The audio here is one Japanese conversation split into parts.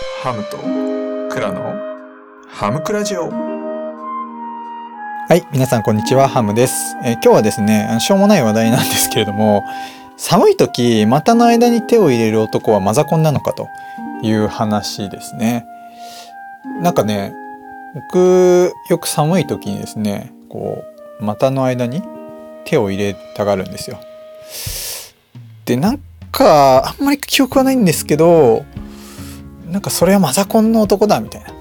ハムとクラのハムクラジオはい、皆さんこんにちは、ハムです。えー今日はですね、あのしょうもない話題なんですけれども、寒い時、股の間に手を入れる男はマザコンなのかという話ですね。なんかね、僕、よく寒い時にですね、こう、股の間に手を入れたがるんですよ。で、なんか、あんまり記憶はないんですけど、なんかそれはマザコンの男だみたいな。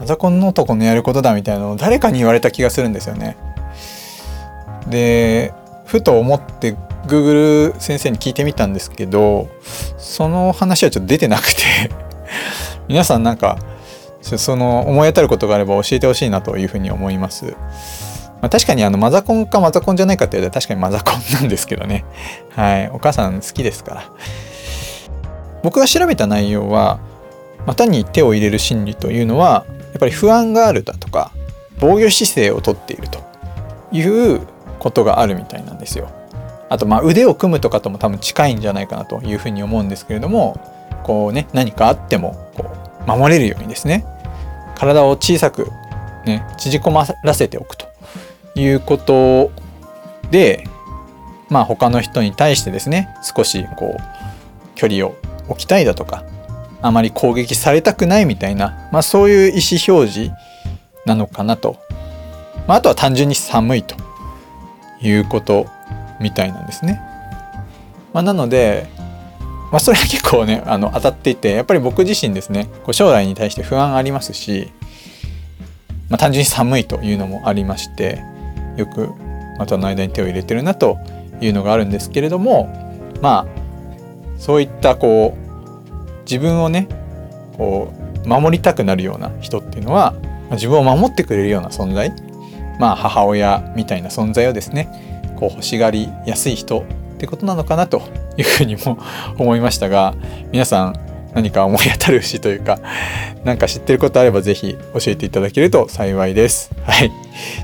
マザコンの男のやることだみたいなのを誰かに言われた気がするんですよね。でふと思って Google 先生に聞いてみたんですけどその話はちょっと出てなくて 皆さんなんかその思い当たることがあれば教えてほしいなというふうに思います。まあ、確かにあのマザコンかマザコンじゃないかって言われたら確かにマザコンなんですけどね。はい。お母さん好きですから。僕が調べた内容は股に手を入れる心理というのはやっぱり不安があるだとか防御姿勢をとっているということがあるみたいなんですよ。あとまあ腕を組むとかとも多分近いんじゃないかなというふうに思うんですけれどもこうね何かあってもこう守れるようにですね体を小さくね縮こまらせておくということでまあ他の人に対してですね少しこう距離を置きたいだとかあまり攻撃されたくないみたいな、まあ、そういう意思表示なのかなと、まあ、あとは単純に寒いということみたいなんですね。まあ、なので、まあ、それは結構ねあの当たっていてやっぱり僕自身ですねこう将来に対して不安ありますし、まあ、単純に寒いというのもありましてよく股の間に手を入れてるなというのがあるんですけれどもまあそういったこう自分をねこう守りたくなるような人っていうのは自分を守ってくれるような存在まあ母親みたいな存在をですねこう欲しがりやすい人ってことなのかなというふうにも思いましたが皆さん何か思い当たる節というか 何か知ってることあればぜひ教えていただけると幸いです。はい、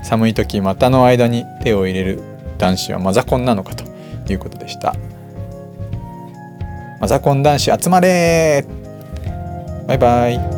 寒い時股の間に手を入れる男子はマザコンなのかということでした。マザコン男子集まれ。バイバイ。